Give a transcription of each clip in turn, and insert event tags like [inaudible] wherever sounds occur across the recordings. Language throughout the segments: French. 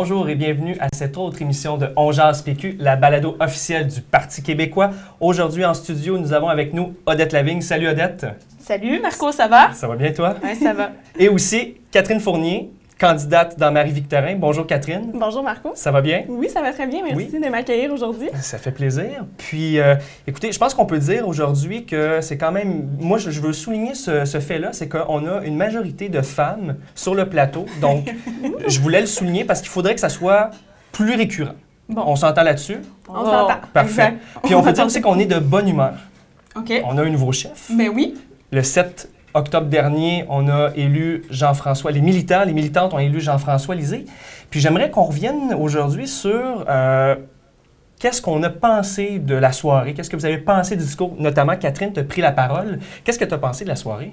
Bonjour et bienvenue à cette autre émission de On Jase PQ, la balado officielle du Parti québécois. Aujourd'hui en studio, nous avons avec nous Odette Lavigne. Salut Odette. Salut Marco, ça va? Ça va bien toi? Oui, ça va. Et aussi Catherine Fournier, candidate dans Marie-Victorin. Bonjour Catherine. Bonjour Marco. Ça va bien? Oui, ça va très bien. Merci Oui. de m'accueillir aujourd'hui. Ça fait plaisir. Puis, euh, écoutez, je pense qu'on peut dire aujourd'hui que c'est quand même. Moi, je veux souligner ce, ce fait-là, c'est qu'on a une majorité de femmes sur le plateau. Donc, [laughs] je voulais le souligner parce qu'il faudrait que ça soit plus récurrent. Bon. On s'entend là-dessus? On s'entend. Parfait. Exact. Puis, on peut dire aussi qu'on est de bonne humeur. OK. On a un nouveau chef. Ben oui. Le 7 octobre dernier, on a élu Jean-François. Les militants, les militantes ont élu Jean-François Lisée. Puis j'aimerais qu'on revienne aujourd'hui sur euh, qu'est-ce qu'on a pensé de la soirée? Qu'est-ce que vous avez pensé du discours? Notamment, Catherine, tu as pris la parole. Qu'est-ce que tu as pensé de la soirée?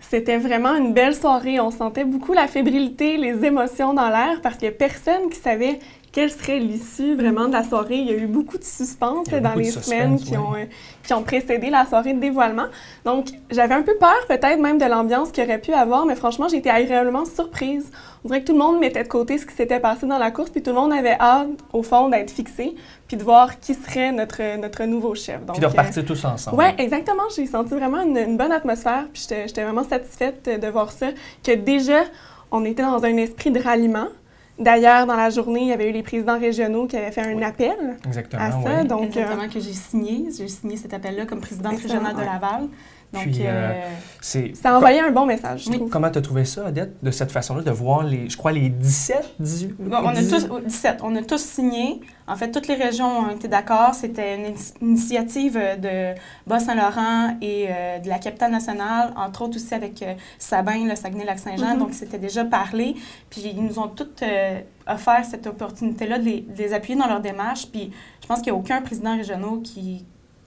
C'était vraiment une belle soirée. On sentait beaucoup la fébrilité, les émotions dans l'air parce qu'il n'y a personne qui savait quelle serait l'issue vraiment de la soirée? Il y a eu beaucoup de suspense dans les suspense, semaines qui, ont, euh, qui ont précédé la soirée de dévoilement. Donc, j'avais un peu peur peut-être même de l'ambiance qu'il y aurait pu avoir, mais franchement, j'ai été agréablement surprise. On dirait que tout le monde mettait de côté ce qui s'était passé dans la course, puis tout le monde avait hâte, au fond, d'être fixé, puis de voir qui serait notre, notre nouveau chef. Donc, Puis de euh, repartir tous ensemble. oui, exactement. J'ai senti vraiment une, une bonne atmosphère, puis j'étais j'étais vraiment satisfaite de voir ça, que déjà, on était dans un esprit de ralliement. D'ailleurs, dans la journée, il y avait eu les présidents régionaux qui avaient fait un Oui. appel Exactement, à ça. oui. Donc, euh, Exactement, que j'ai signé. J'ai signé cet appel-là comme présidente régionale de. Laval. Donc, Puis, euh, euh, C'est... ça a envoyé un bon message, je Oui. trouve. Comment tu as trouvé ça, Odette, de cette façon-là, de voir les, je crois, les 17, 18... bon, on a 18? tous, oh, 17, on a tous signé. En fait, toutes les régions ont été d'accord. C'était une initiative euh, de Bas-Saint-Laurent et euh, de la capitale nationale, entre autres aussi avec euh, Sabin, le Saguenay-Lac-Saint-Jean. Mhm. Donc, c'était déjà parlé. Puis, ils nous ont toutes offert cette opportunité-là de les, de les appuyer dans leur démarche. Puis, je pense qu'il n'y a aucun président régional qui,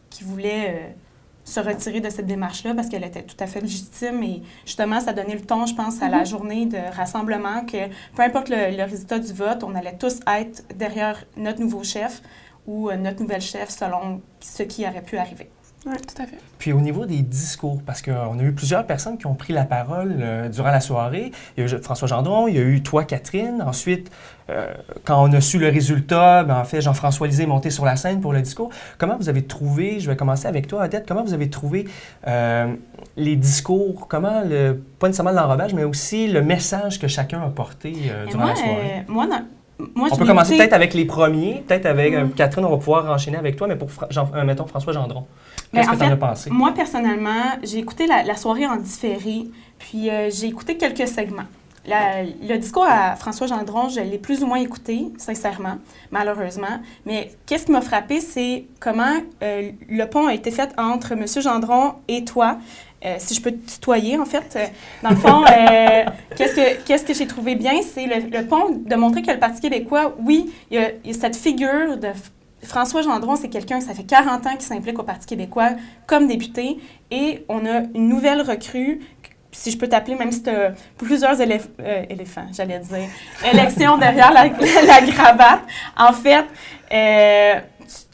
qui voulait se retirer de cette démarche-là parce qu'elle était tout à fait légitime. Et justement, ça donnait le ton, je pense, à la journée de rassemblement que peu importe le, le résultat du vote, on allait tous être derrière notre nouveau chef ou euh, notre nouvelle chef selon ce qui aurait pu arriver. Oui, tout à fait. Puis au niveau des discours, parce qu'on a eu plusieurs personnes qui ont pris la parole euh, durant la soirée. Il y a eu François Gendron, il y a eu toi, Catherine. Ensuite, euh, quand on a su le résultat, ben, en fait, Jean-François Lisée est monté sur la scène pour le discours. Comment vous avez trouvé, je vais commencer avec toi, Odette, comment vous avez trouvé euh, les discours, comment, le, pas nécessairement l'enrobage, mais aussi le message que chacun a porté euh, durant moi, la soirée? euh, moi, dans- moi, on peut commencer peut-être avec les premiers, peut-être avec euh. Catherine, on va pouvoir enchaîner avec toi, mais pour, Fra- Jean, euh, mettons, François Gendron. Qu'est-ce que tu en as pensé? Moi, personnellement, j'ai écouté la, la soirée en différé, puis euh, j'ai écouté quelques segments. La- le discours à François Gendron, je l'ai plus ou moins écouté, sincèrement, malheureusement. Mais qu'est-ce qui m'a frappé, c'est comment euh, le pont a été fait entre M. Gendron et toi. Euh, si je peux te tutoyer, en fait. Euh, Dans le fond, euh, [laughs] qu'est-ce que, qu'est-ce que j'ai trouvé bien, c'est le, le pont de montrer que le Parti québécois, oui, il y a, il y a cette figure de François Gendron, c'est quelqu'un, ça fait 40 ans qu'il s'implique au Parti québécois comme député. Et on a une nouvelle recrue, si je peux t'appeler, même si tu as plusieurs éléph- euh, éléphants, j'allais dire, élections derrière la, [laughs] la cravate. En fait, euh,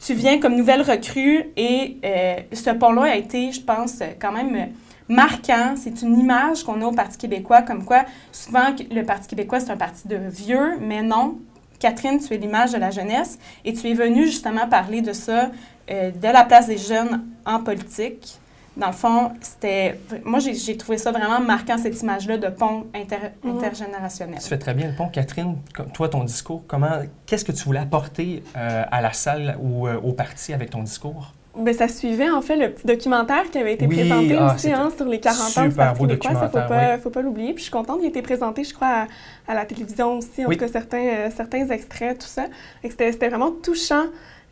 tu, viens comme nouvelle recrue et euh, ce pont-là a été, je pense, quand même marquant. C'est une image qu'on a au Parti québécois, comme quoi souvent le Parti québécois, c'est un parti de vieux, mais non. Catherine, tu es l'image de la jeunesse et tu es venue justement parler de ça, euh, de la place des jeunes en politique. Dans le fond, c'était. Moi, j'ai trouvé ça vraiment marquant, cette image-là de pont inter- intergénérationnel. Tu fais très bien le pont. Catherine, toi, ton discours, comment, qu'est-ce que tu voulais apporter euh, à la salle ou euh, au parti avec ton discours? Ben, ça suivait en fait le petit documentaire qui avait été Oui, présenté ah, aussi hein, sur les 40 ans du Parti québécois. Ça, faut documentaire, pas, faut pas l'oublier. Puis je suis contente, il a été présenté, je crois, à, à la télévision aussi, en Oui. tout cas certains, euh, certains extraits, tout ça. C'était vraiment touchant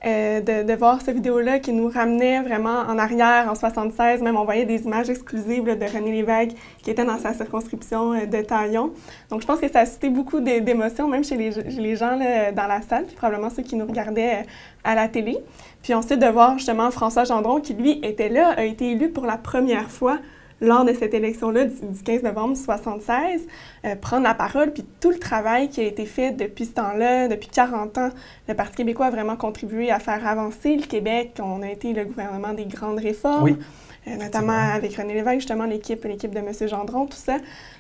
euh, de, voir cette vidéo-là qui nous ramenait vraiment en arrière, en 76. Même on voyait des images exclusives de René Lévesque qui était dans sa circonscription euh, de Taillon. Donc je pense que ça a suscité beaucoup d'é- d'émotions, même chez les, chez les gens là, dans la salle, puis probablement ceux qui nous regardaient euh, à la télé. Puis ensuite de voir justement François Gendron qui, lui, était là, a été élu pour la première fois lors de cette élection-là du, du 15 novembre 76, euh, prendre la parole, puis tout le travail qui a été fait depuis ce temps-là, depuis 40 ans, le Parti québécois a vraiment contribué à faire avancer le Québec. On a été le gouvernement des grandes réformes. Oui. notamment avec René Lévesque, justement, l'équipe, l'équipe de M. Gendron, tout ça.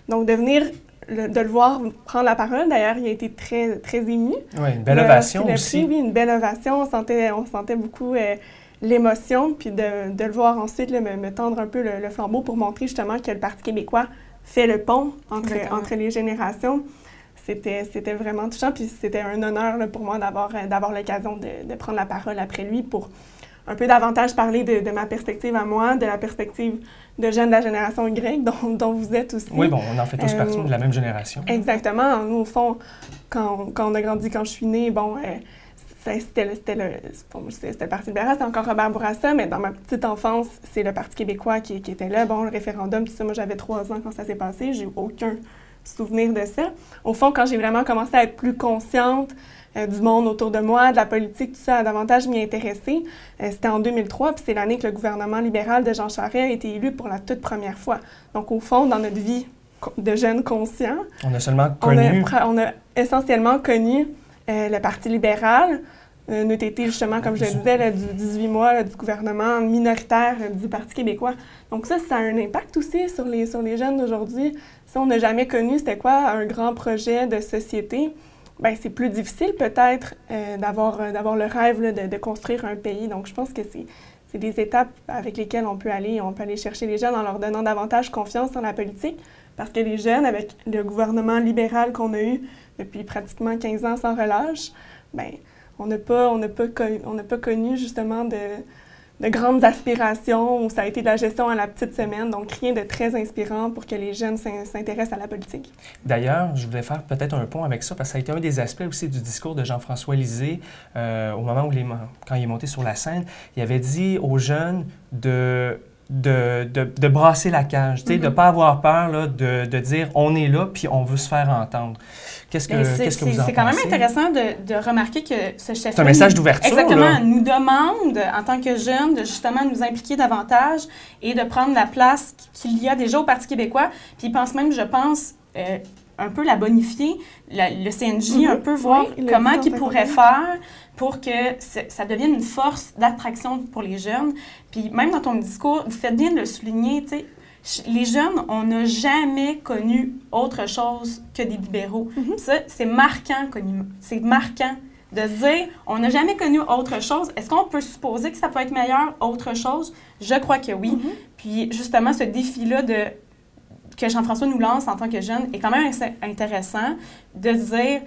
Donc, de venir, de le voir prendre la parole, d'ailleurs, il a été très, très ému. Oui, une belle ovation aussi. oui, une belle ovation. On sentait, on sentait beaucoup l'émotion, puis de, de, le voir ensuite me, me, tendre un peu le, flambeau pour montrer justement que le Parti québécois fait le pont entre, entre les générations. C'était, c'était vraiment touchant, puis c'était un honneur là, pour moi d'avoir, d'avoir l'occasion de, de, prendre la parole après lui pour un peu davantage parler de, de, ma perspective à moi, de la perspective de jeunes de la génération Y, dont, dont vous êtes aussi. Oui, bon, on en fait tous partie de la même génération. Exactement. Nous, au fond, quand, quand, on a grandi, quand je suis née, bon, euh, c'était le, Parti libéral, c'était encore Robert Bourassa, mais dans ma petite enfance, c'est le Parti québécois qui, qui, était là. Bon, le référendum, tout ça, moi j'avais trois ans quand ça s'est passé, j'ai aucun souvenir de ça. Au fond, quand j'ai vraiment commencé à être plus consciente euh, du monde autour de moi, de la politique, tout ça, davantage m'y intéresser, euh, c'était en 2003, puis c'est l'année que le gouvernement libéral de Jean Charest a été élu pour la toute première fois. Donc, au fond, dans notre vie de jeunes conscients, on a seulement connu... On a, on a essentiellement connu euh, le Parti libéral, euh, été justement, comme je le disais, du 18 mois du gouvernement minoritaire euh, du Parti québécois. Donc ça, ça a un impact aussi sur les, sur les jeunes d'aujourd'hui. Si on n'a jamais connu c'était quoi un grand projet de société, ben c'est plus difficile peut-être euh, d'avoir, d'avoir le rêve de, de, construire un pays. Donc je pense que c'est, c'est des étapes avec lesquelles on peut aller. On peut aller chercher les jeunes en leur donnant davantage confiance dans la politique. Parce que les jeunes, avec le gouvernement libéral qu'on a eu depuis pratiquement 15 ans sans relâche, ben on n'a pas, pas, connu, on pas connu justement de, de, grandes aspirations où ça a été de la gestion à la petite semaine, donc rien de très inspirant pour que les jeunes s'intéressent à la politique. D'ailleurs, je voulais faire peut-être un pont avec ça, parce que ça a été un des aspects aussi du discours de Jean-François Lisée euh, au moment où il est monté sur la scène. Il avait dit aux jeunes de de, de, brasser la cage, de ne mm-hmm. pas avoir peur là, de, de, dire on est là puis on veut se faire entendre. Qu'est-ce que, qu'est-ce que vous en C'est quand même intéressant de, remarquer que ce chef C'est un message d'ouverture. Exactement. nous demande, en tant que jeunes, de justement nous impliquer davantage et de prendre la place qu'il y a déjà au Parti québécois. Puis il pense même, je pense, euh, un peu la bonifier, le CNJ, un peu voir comment il pourrait faire pour que ça devienne une force d'attraction pour les jeunes. Puis même dans ton discours, vous faites bien de le souligner, tu sais, les jeunes, on n'a jamais connu autre chose que des libéraux. Mhm. Ça, c'est marquant, c'est marquant de dire, on n'a jamais connu autre chose. Est-ce qu'on peut supposer que ça peut être meilleur, autre chose? Je crois que oui. Mhm. Puis justement, ce défi-là de que Jean-François nous lance en tant que jeune est quand même intéressant de dire,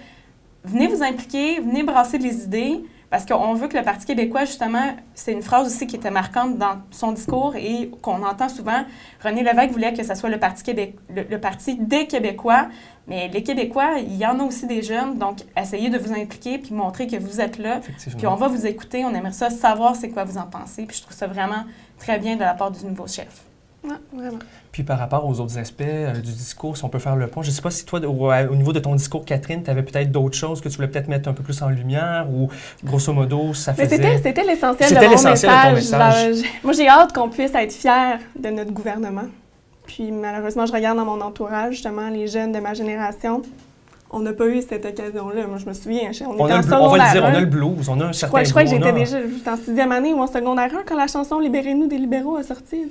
venez vous impliquer, venez brasser les idées, parce qu'on veut que le Parti québécois, justement, c'est une phrase aussi qui était marquante dans son discours et qu'on entend souvent. René Lévesque voulait que ce soit le Parti, Québec, le, parti des Québécois, mais les Québécois, il y en a aussi des jeunes, donc essayez de vous impliquer puis montrer que vous êtes là. Puis on va vous écouter, on aimerait ça savoir c'est quoi vous en pensez. Puis je trouve ça vraiment très bien de la part du nouveau chef. Oui, vraiment. Puis par rapport aux autres aspects euh, du discours, si on peut faire le point, je ne sais pas si toi, au, niveau de ton discours, Catherine, tu avais peut-être d'autres choses que tu voulais peut-être mettre un peu plus en lumière ou grosso modo, ça faisait... C'était l'essentiel de, mon message. message. moi, j'ai hâte qu'on puisse être fiers de notre gouvernement. Puis malheureusement, je regarde dans mon entourage, justement, les jeunes de ma génération. On n'a pas eu cette occasion-là. Moi, je me souviens, on, on était en secondaire On va le dire, on a le blues, on a un certain Je crois, je crois que j'étais déjà en sixième année ou en secondaire 1 quand la chanson Libérez-nous des libéraux a sorti.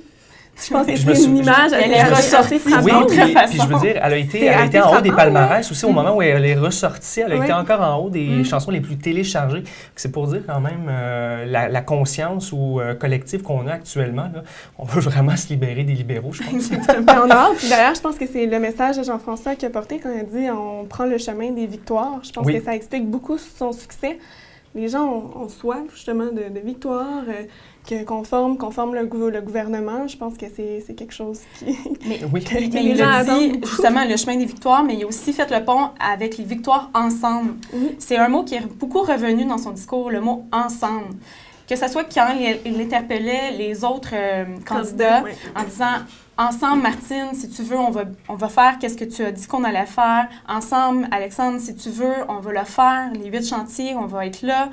Je pense que c'est une image, elle est ressortie oui, puis, puis je veux dire, elle a été, elle a été en haut des palmarès aussi au moment où elle est ressortie. Elle a été encore en haut des mm. chansons les plus téléchargées. C'est pour dire quand même euh, la, conscience ou euh, collective qu'on a actuellement. Là. On veut vraiment se libérer des libéraux, je pense. On a hâte. D'ailleurs, je pense que c'est le message de Jean-François qui a porté quand il a dit on prend le chemin des victoires. Je pense que ça explique beaucoup son succès. Les gens ont, soif justement de, de victoire. Euh, qu'on forme, qu'on forme le, le, gouvernement, je pense que c'est quelque chose qui. [laughs] Mais, oui. mais il a dit justement le chemin des victoires, mais il a aussi fait le pont avec les victoires ensemble. C'est un mot qui est beaucoup revenu dans son discours, le mot ensemble. Que ce soit quand il, interpellait les autres euh, candidats en disant Ensemble, Martine, si tu veux, on va, on va faire qu'est-ce que tu as dit qu'on allait faire. Ensemble, Alexandre, si tu veux, on va le faire. Les huit chantiers, on va être là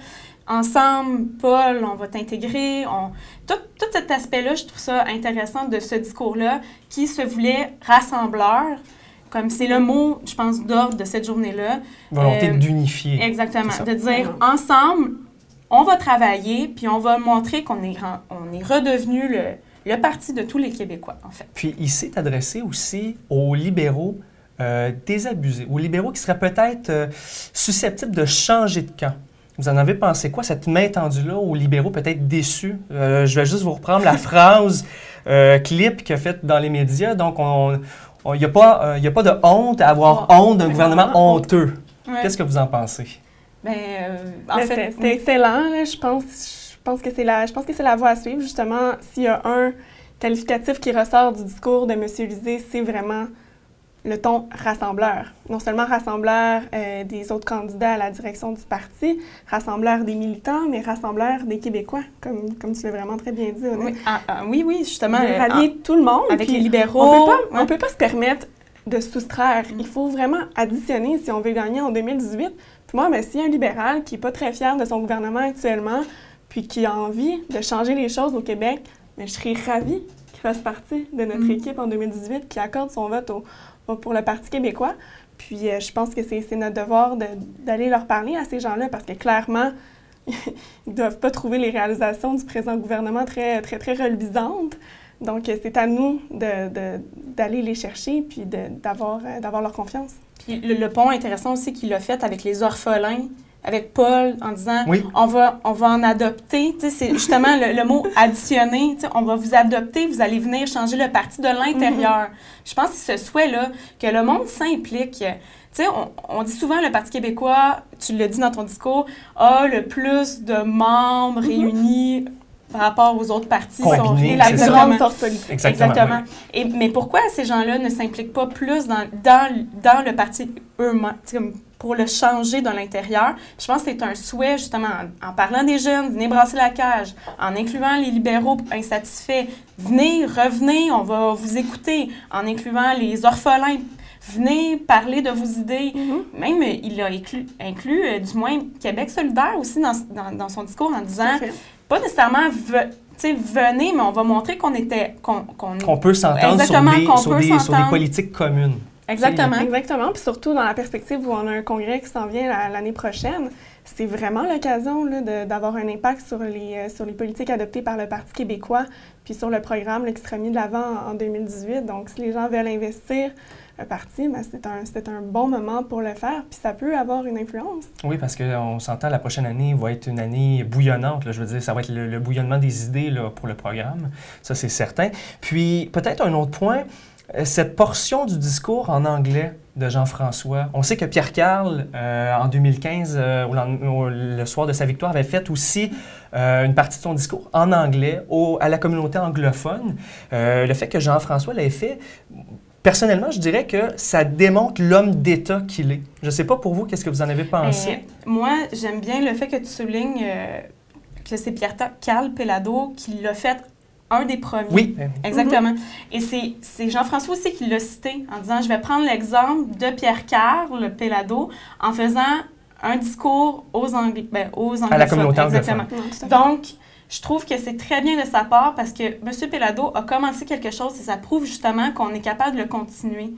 ensemble, Paul, on va t'intégrer. On... Tout, tout, cet aspect-là, je trouve ça intéressant de ce discours-là qui se voulait rassembleur. Comme c'est le mot, je pense, d'ordre de cette journée-là. Volonté euh, d'unifier. Exactement. De dire ensemble, on va travailler, puis on va montrer qu'on est, on est redevenu le, le parti de tous les Québécois, en fait. Puis il s'est adressé aussi aux libéraux euh, désabusés, aux libéraux qui seraient peut-être euh, susceptibles de changer de camp. Vous en avez pensé quoi, cette main tendue-là aux libéraux peut-être déçus? Euh, je vais juste vous reprendre la [laughs] phrase euh, clip qu'il a faite dans les médias. Donc, il n'y a, pas, euh, y a pas de honte à avoir Oh, honte d'un gouvernement honteux. Ouais. Qu'est-ce que vous en pensez? Ben, euh, en Mais fait, oui. excellent. là. Je pense, je pense que c'est la, je pense que c'est la voie à suivre. Justement, s'il y a un qualificatif qui ressort du discours de M. Lisée, c'est vraiment le ton rassembleur. Non seulement rassembleur euh, des autres candidats à la direction du parti, rassembleur des militants, mais rassembleur des Québécois, comme, comme tu l'as vraiment très bien dit. Oui, ah, ah, oui, oui, justement. De euh, rallier tout le monde. ah, avec les libéraux. On peut pas, ouais. on peut pas se permettre de soustraire. Mm. Il faut vraiment additionner si on veut gagner en 2018. Puis moi, ben, a un libéral qui est pas très fier de son gouvernement actuellement, puis qui a envie de changer les choses au Québec, ben, je serais ravie qu'il fasse partie de notre Mm. équipe en 2018, qui accorde son vote au- pour le Parti québécois. Puis euh, je pense que c'est notre devoir de- d'aller leur parler à ces gens-là, parce que clairement, [laughs] ils doivent pas trouver les réalisations du présent gouvernement très, très, très reluisantes. Donc, euh, c'est à nous d'aller les chercher puis euh, d'avoir leur confiance. Puis le pont intéressant aussi qu'il a fait avec les orphelins, avec Paul, en disant Oui. on va, on va en adopter. Tu sais, c'est justement le, le mot additionner. Tu sais, on va vous adopter, vous allez venir changer le parti de l'intérieur. Je pense que c'est ce souhait-là, que le monde s'implique. Tu sais, on, on dit souvent le Parti québécois, tu le dis dans ton discours, a le plus de membres réunis par rapport aux autres partis. Combinés, sont- la plus grande force politique. Exactement. Exactement. Et, mais pourquoi ces gens-là ne s'impliquent pas plus dans, dans, dans le parti eux-mêmes, pour le changer de l'intérieur? Je pense que c'est un souhait, justement, en, en parlant des jeunes, venez brasser la cage, en incluant les libéraux insatisfaits, venez, revenez, on va vous écouter, en incluant les orphelins, venez parler de vos idées. Mhm. Même, euh, il a inclus, inclus euh, du moins, Québec solidaire aussi dans, dans, dans son discours en disant, pas nécessairement, ve- tu sais, venez, mais on va montrer qu'on était, qu'on, qu'on- Qu'on peut s'entendre sur Exactement, des, qu'on sur, des, sur des politiques communes. Exactement. Exactement. Puis surtout dans la perspective où on a un congrès qui s'en vient la- l'année prochaine, c'est vraiment l'occasion d'avoir un impact sur les, euh, sur les politiques adoptées par le Parti québécois, puis sur le programme là, qui sera mis de l'avant en, en 2018. Donc, si les gens veulent investir un parti, ben, c'est un, c'est un bon moment pour le faire, puis ça peut avoir une influence. Oui, parce qu'on s'entend, la prochaine année va être une année bouillonnante. là. je veux dire, ça va être le, le bouillonnement des idées là, pour le programme. Ça, c'est certain. Puis, peut-être un autre point, cette portion du discours en anglais de Jean-François. On sait que Pierre-Carl, euh, en 2015, euh, au le soir de sa victoire, avait fait aussi euh, une partie de son discours en anglais au- à la communauté anglophone. Euh, le fait que Jean-François l'ait fait, personnellement, je dirais que ça démontre l'homme d'État qu'il est. Je ne sais pas pour vous, qu'est-ce que vous en avez pensé? Moi, j'aime bien le fait que tu soulignes euh, que c'est Pierre-Carl Pellado qui l'a fait un des premiers. Oui. Exactement. Et c'est c'est Jean-François aussi qui l'a cité en disant je vais prendre l'exemple de Pierre-Carl Pellado en faisant un discours aux, Angli ben, aux anglophones. À la communauté. Exactement. Donc, je trouve que c'est très bien de sa part parce que M. Pellado a commencé quelque chose et ça prouve justement qu'on est capable de le continuer.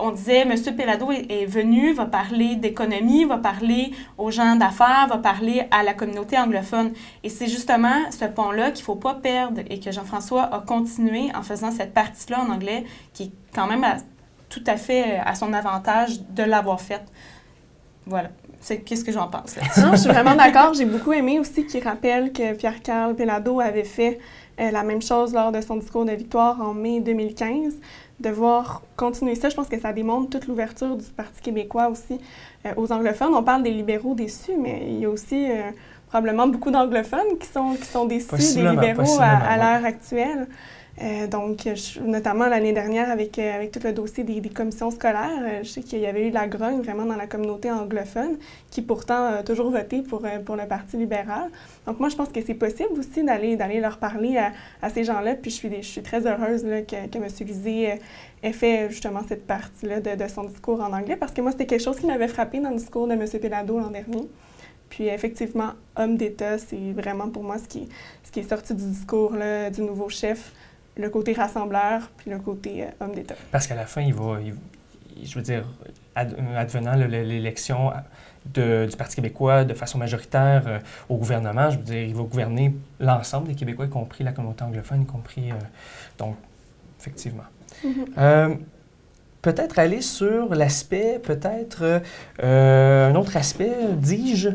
On disait, M. Pellado est, venu, va parler d'économie, va parler aux gens d'affaires, va parler à la communauté anglophone. Et c'est justement ce pont-là qu'il ne faut pas perdre et que Jean-François a continué en faisant cette partie-là en anglais qui est quand même tout à fait à son avantage de l'avoir faite. Voilà. C'est qu'est-ce que j'en pense. là? [laughs] Non, je suis vraiment d'accord. J'ai beaucoup aimé aussi qu'il rappelle que Pierre-Carl Pellado avait fait euh, la même chose lors de son discours de victoire en mai 2015. De voir continuer ça, je pense que ça démontre toute l'ouverture du Parti québécois aussi euh, aux anglophones. On parle des libéraux déçus, mais il y a aussi euh, probablement beaucoup d'anglophones qui sont, qui sont déçus des libéraux à, l'heure actuelle. Euh, donc, notamment l'année dernière avec, euh, avec tout le dossier des, commissions scolaires, euh, je sais qu'il y avait eu la grogne vraiment dans la communauté anglophone qui pourtant a toujours voté pour, pour le Parti libéral. Donc moi, je pense que c'est possible aussi d'aller, leur parler à, à ces gens-là. Puis je suis, je suis très heureuse là, que, que M. Lisée ait fait justement cette partie-là de, de son discours en anglais parce que moi, c'était quelque chose qui m'avait frappé dans le discours de M. Pellado l'an dernier. Puis effectivement, homme d'État, c'est vraiment pour moi ce qui, ce qui est sorti du discours là, du nouveau chef, le côté rassembleur, puis le côté euh, homme d'État. Parce qu'à la fin, il va, il- je veux dire, ad- advenant le- le- l'élection, de- du Parti québécois de façon majoritaire euh, au gouvernement. Je veux dire, il va gouverner l'ensemble des Québécois, y compris la communauté anglophone, y compris... euh, donc, effectivement. Mhm. Euh, peut-être aller sur l'aspect, peut-être euh, un autre aspect, dis-je,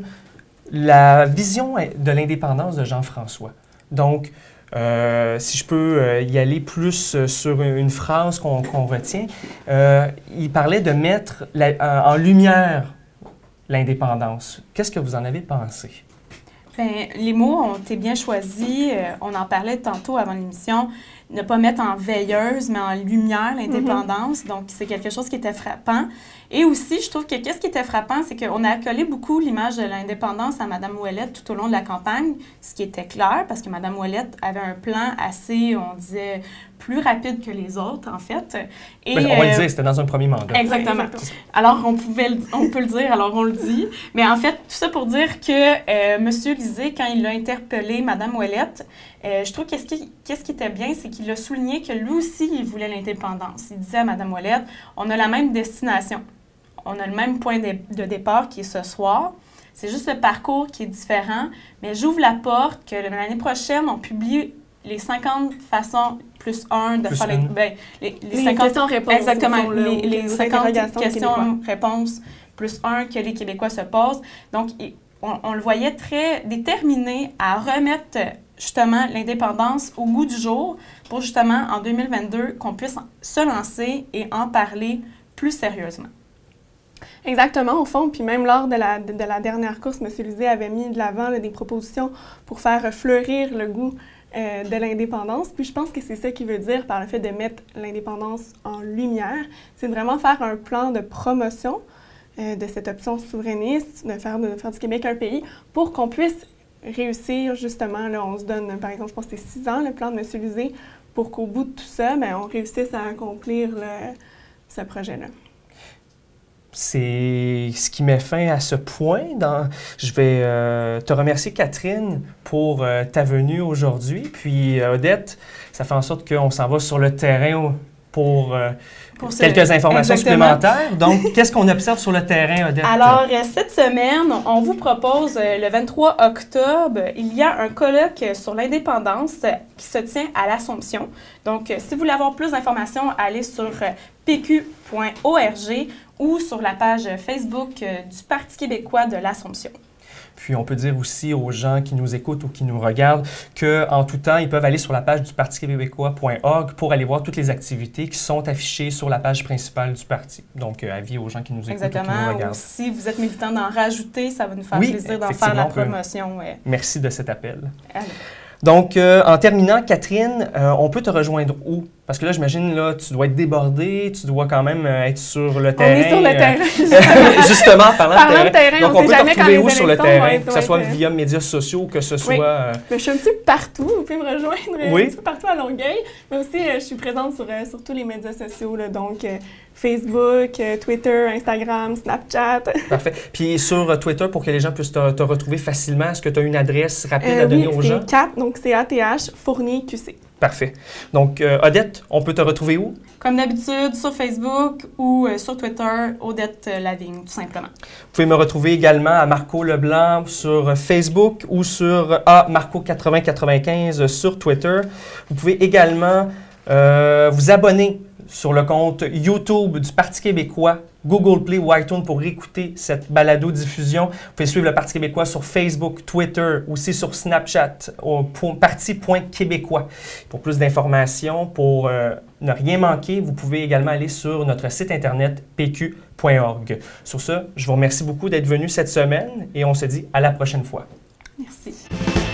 la vision de l'indépendance de Jean-François. Donc, euh, si je peux euh, y aller plus euh, sur une phrase qu'on retient, il parlait de mettre en lumière l'indépendance. Qu'est-ce que vous en avez pensé? Ben, les mots ont été bien choisis. On en parlait tantôt avant l'émission. Ne pas mettre en veilleuse, mais en lumière l'indépendance. Donc, c'est quelque chose qui était frappant. Et aussi, je trouve que qu'est-ce qui était frappant, c'est qu'on a accolé beaucoup l'image de l'indépendance à Mme Ouellette tout au long de la campagne, ce qui était clair, parce que Mme Ouellette avait un plan assez, on disait, plus rapide que les autres, en fait. Et, Ben, on va le euh, dire, c'était dans un premier mandat. Exactement. Alors, on, pouvait le- on peut le dire, alors on le dit. Mais en fait, tout ça pour dire que euh, M. Lisée, quand il a interpellé Mme Ouellette, euh, je trouve qu'est-ce qui, qu'est-ce qui était bien, c'est qu'il a souligné que lui aussi, il voulait l'indépendance. Il disait à Mme Ouellette, on a la même destination. On a le même point de, de départ qui est ce soir. C'est juste le parcours qui est différent. Mais j'ouvre la porte que l'année prochaine, on publie les 50 façons plus un de Plus faire les, ben, les, les Les 50 questions-réponses. Exactement. au fond, là, les, aux- les aux 50 interrogations québécois. questions-réponses plus un que les Québécois se posent. Donc, on, on le voyait très déterminé à remettre justement l'indépendance au goût du jour pour justement en 2022 qu'on puisse se lancer et en parler plus sérieusement. Exactement, au fond. Puis même lors de la, de, la dernière course, M. Lisée avait mis de l'avant des propositions pour faire fleurir le goût euh, de l'indépendance. Puis je pense que c'est ça qu'il veut dire par le fait de mettre l'indépendance en lumière. C'est vraiment faire un plan de promotion euh, de cette option souverainiste, de faire, de faire du Québec un pays, pour qu'on puisse réussir justement, là, on se donne, par exemple, je pense que c'est six ans, le plan de M. Lisée, pour qu'au bout de tout ça, ben, on réussisse à accomplir le- ce projet-là. C'est ce qui met fin à ce point. Dans... Je vais euh, te remercier, Catherine, pour euh, ta venue aujourd'hui. Puis, euh, Odette, ça fait en sorte qu'on s'en va sur le terrain pour, euh, Pour ce- quelques informations Exactement. supplémentaires. Donc, [laughs] qu'est-ce qu'on observe sur le terrain, Odette? Alors, euh, cette semaine, on vous propose euh, le 23 octobre, il y a un colloque sur l'indépendance qui se tient à l'Assomption. Donc, si vous voulez avoir plus d'informations, allez sur pq.org ou sur la page Facebook du Parti québécois de l'Assomption. Puis on peut dire aussi aux gens qui nous écoutent ou qui nous regardent qu'en tout temps, ils peuvent aller sur la page du Parti québécois.org pour aller voir toutes les activités qui sont affichées sur la page principale du parti. Donc, euh, avis aux gens qui nous écoutent ou qui nous Exactement. Ou regardent. si vous êtes militant d'en rajouter, ça va nous faire Oui, plaisir d'en faire la promotion. Merci de cet appel. allez. Donc, euh, en terminant, Catherine, euh, on peut te rejoindre où? Parce que là, j'imagine, là, tu dois être débordée, tu dois quand même euh, être sur le On terrain. est sur le euh, terrain. [laughs] Justement, parlant, Parlant de terrain. Donc, on on, peut te retrouver où sur le terrain? être- Que ce soit via médias sociaux, que ce soit... Oui. euh, Mais je suis un petit peu partout. Vous pouvez me rejoindre Oui. un petit peu partout à Longueuil. Mais aussi, je suis présente sur, sur tous les médias sociaux, là, donc Facebook, Twitter, Instagram, Snapchat. [laughs] Parfait. Puis sur Twitter, pour que les gens puissent te, te retrouver facilement, est-ce que tu as une adresse rapide Euh, à donner oui, aux gens? c'est 4, donc c'est ATH Fournier QC. Parfait. Donc, euh, Odette, on peut te retrouver où? Comme d'habitude, sur Facebook ou euh, sur Twitter, Odette euh, Lavigne, tout simplement. Vous pouvez me retrouver également à Marco Leblanc sur Facebook ou sur A Marco 8095 sur Twitter. Vous pouvez également euh, vous abonner sur le compte YouTube du Parti québécois, Google Play ou iTunes pour écouter cette balado-diffusion. Vous pouvez suivre le Parti québécois sur Facebook, Twitter, aussi sur Snapchat, au parti.québécois. Pour plus d'informations, pour euh, ne rien manquer, vous pouvez également aller sur notre site internet pq.org. Sur ce, je vous remercie beaucoup d'être venu cette semaine et on se dit à la prochaine fois. Merci.